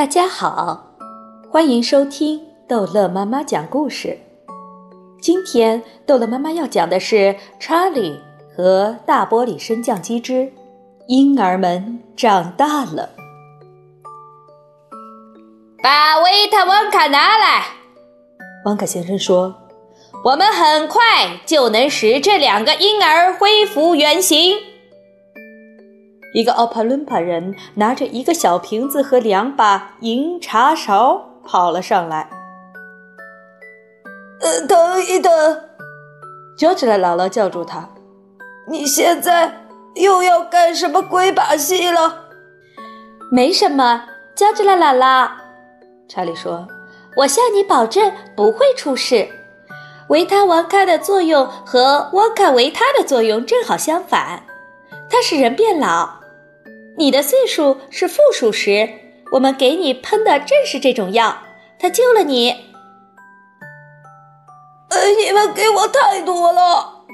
大家好，欢迎收听逗乐妈妈讲故事。今天逗乐妈妈要讲的是《查理和大玻璃升降机之婴儿们长大了》。把维特旺卡拿来，旺卡先生说：“我们很快就能使这两个婴儿恢复原形。”一个奥帕伦帕人拿着一个小瓶子和两把银茶勺跑了上来。呃，等一等，乔治拉姥姥叫住他：“你现在又要干什么鬼把戏了？”没什么，乔治拉姥姥，查理说：“我向你保证不会出事。维他王卡的作用和沃卡维他的作用正好相反，它使人变老。”你的岁数是负数时，我们给你喷的正是这种药，它救了你。呃，你们给我太多了！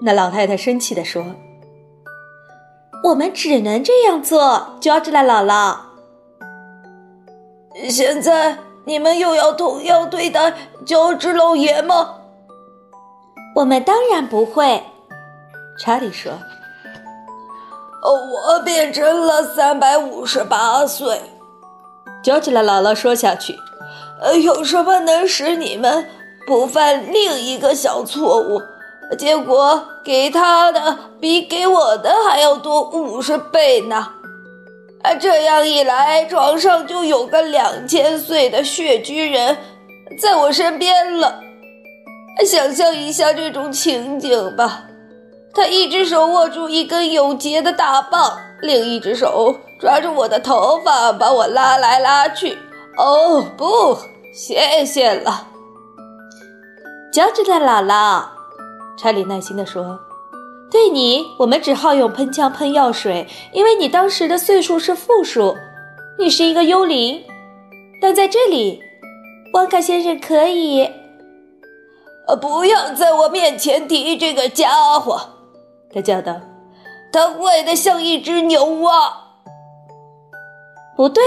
那老太太生气地说：“我们只能这样做。”乔治拉姥姥，现在你们又要同样对待乔治老爷吗？我们当然不会，查理说。我变成了三百五十八岁，乔治拉姥姥说下去。呃，有什么能使你们不犯另一个小错误？结果给他的比给我的还要多五十倍呢？啊，这样一来，床上就有个两千岁的血巨人在我身边了。想象一下这种情景吧。他一只手握住一根有节的大棒，另一只手抓住我的头发，把我拉来拉去。哦，不，谢谢了，乔治的姥姥。查理耐心地说：“对你，我们只好用喷枪喷药水，因为你当时的岁数是负数，你是一个幽灵。但在这里，旺卡先生可以……呃，不要在我面前提这个家伙。”他叫道：“他坏的像一只牛啊！”不对，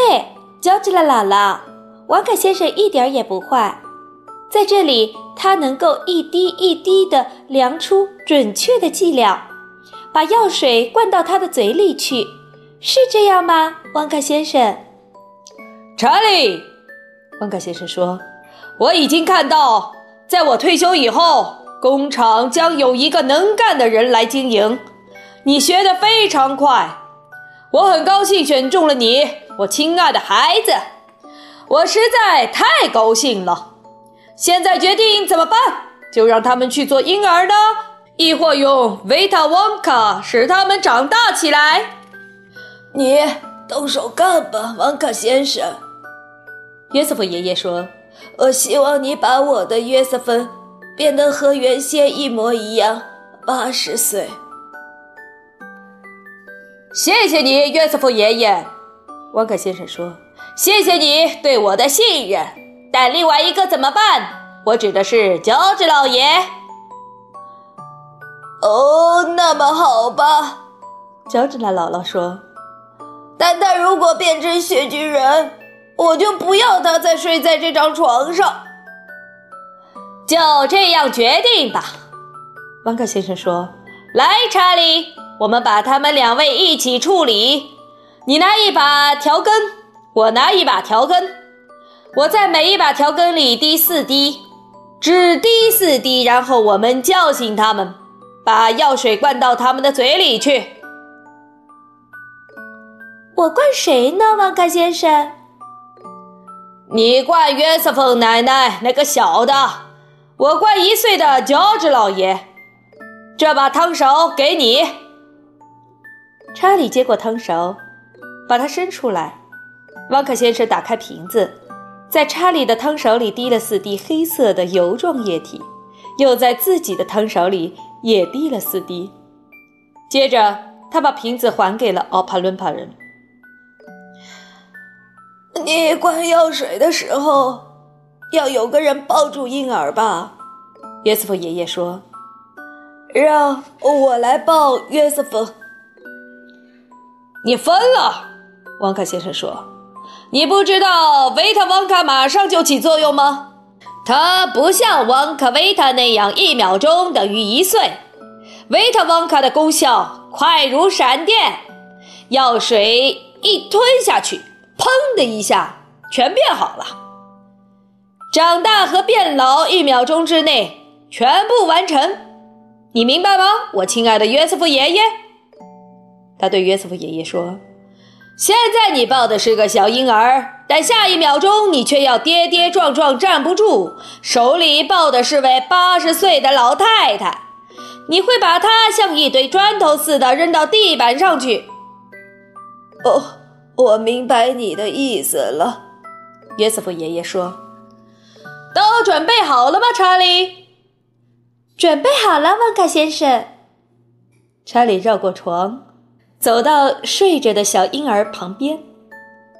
乔治拉姥姥，瓦卡先生一点也不坏。在这里，他能够一滴一滴地量出准确的剂量，把药水灌到他的嘴里去，是这样吗，旺卡先生？查理，旺卡先生说：“我已经看到，在我退休以后。”工厂将有一个能干的人来经营。你学得非常快，我很高兴选中了你，我亲爱的孩子。我实在太高兴了。现在决定怎么办？就让他们去做婴儿呢，亦或用维塔旺卡使他们长大起来？你动手干吧，旺卡先生。约瑟夫爷爷说：“我希望你把我的约瑟芬。”变得和原先一模一样，八十岁。谢谢你，约瑟夫爷爷。旺克先生说：“谢谢你对我的信任。但另外一个怎么办？我指的是乔治老爷。”哦，那么好吧，乔治拉姥姥说：“但他如果变成雪巨人，我就不要他再睡在这张床上。”就这样决定吧，旺克先生说：“来，查理，我们把他们两位一起处理。你拿一把调羹，我拿一把调羹。我在每一把调羹里滴四滴，只滴四滴。然后我们叫醒他们，把药水灌到他们的嘴里去。我灌谁呢，旺克先生？你灌约瑟芬奶奶那个小的。”我灌一岁的乔治老爷，这把汤勺给你。查理接过汤勺，把它伸出来。汪克先生打开瓶子，在查理的汤勺里滴了四滴黑色的油状液体，又在自己的汤勺里也滴了四滴。接着，他把瓶子还给了奥帕伦帕人。你灌药水的时候。要有个人抱住婴儿吧，约瑟夫爷爷说：“让我来抱约瑟夫。”你疯了，旺卡先生说：“你不知道维特旺卡马上就起作用吗？它不像旺卡维塔那样一秒钟等于一岁。维特旺卡的功效快如闪电，药水一吞下去，砰的一下全变好了。长大和变老一秒钟之内全部完成，你明白吗，我亲爱的约瑟夫爷爷？他对约瑟夫爷爷说。现在你抱的是个小婴儿，但下一秒钟你却要跌跌撞撞站不住，手里抱的是位八十岁的老太太。你会把她像一堆砖头似的扔到地板上去。哦，我明白你的意思了，约瑟夫爷爷说。都准备好了吗，查理？准备好了，旺卡先生。查理绕过床。走到睡着的小婴儿旁边，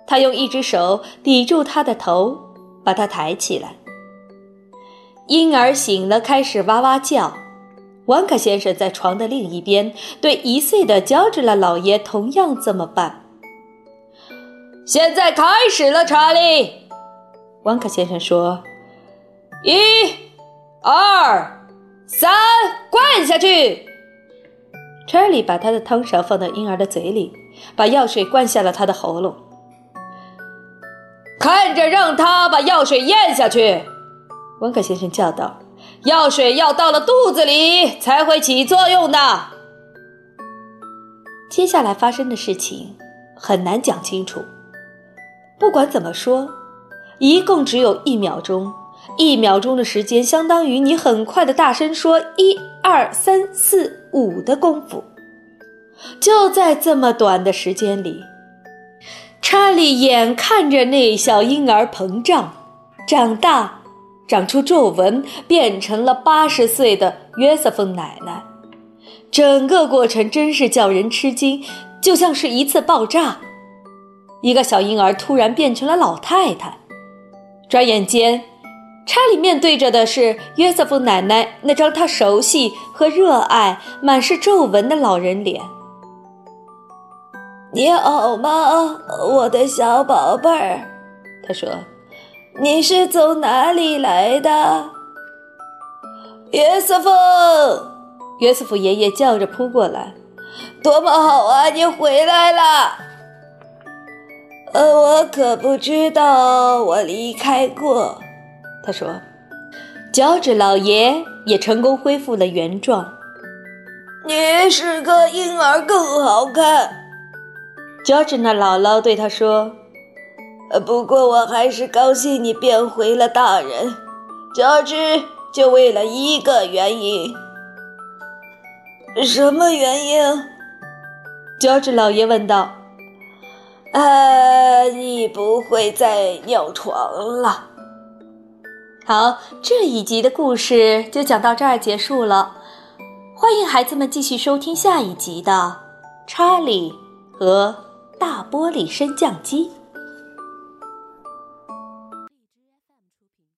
他用一只手抵住他的头，把他抬起来。婴儿醒了，开始哇哇叫。旺卡先生在床的另一边，对一岁的乔治拉老爷同样这么办。现在开始了，查理。旺卡先生说：“一、二、三，灌下去。”查理把他的汤勺放到婴儿的嘴里，把药水灌下了他的喉咙。看着，让他把药水咽下去。温克先生叫道：“药水要到了肚子里才会起作用的。”接下来发生的事情很难讲清楚。不管怎么说，一共只有一秒钟。一秒钟的时间，相当于你很快的大声说“一二三四五”的功夫。就在这么短的时间里，查理眼看着那小婴儿膨胀、长大、长出皱纹，变成了八十岁的约瑟芬奶奶。整个过程真是叫人吃惊，就像是一次爆炸。一个小婴儿突然变成了老太太，转眼间。查理面对着的是约瑟夫奶奶那张他熟悉和热爱、满是皱纹的老人脸。你好吗，我的小宝贝儿？他说：“你是从哪里来的？”约瑟夫，约瑟夫爷爷叫着扑过来：“多么好啊，你回来了！”呃，我可不知道我离开过。他说：“乔治老爷也成功恢复了原状。你是个婴儿更好看。”乔治那姥姥对他说：“呃，不过我还是高兴你变回了大人。乔治，就为了一个原因。什么原因？”乔治老爷问道。“呃，你不会再尿床了。”好，这一集的故事就讲到这儿结束了。欢迎孩子们继续收听下一集的《查理和大玻璃升降机》。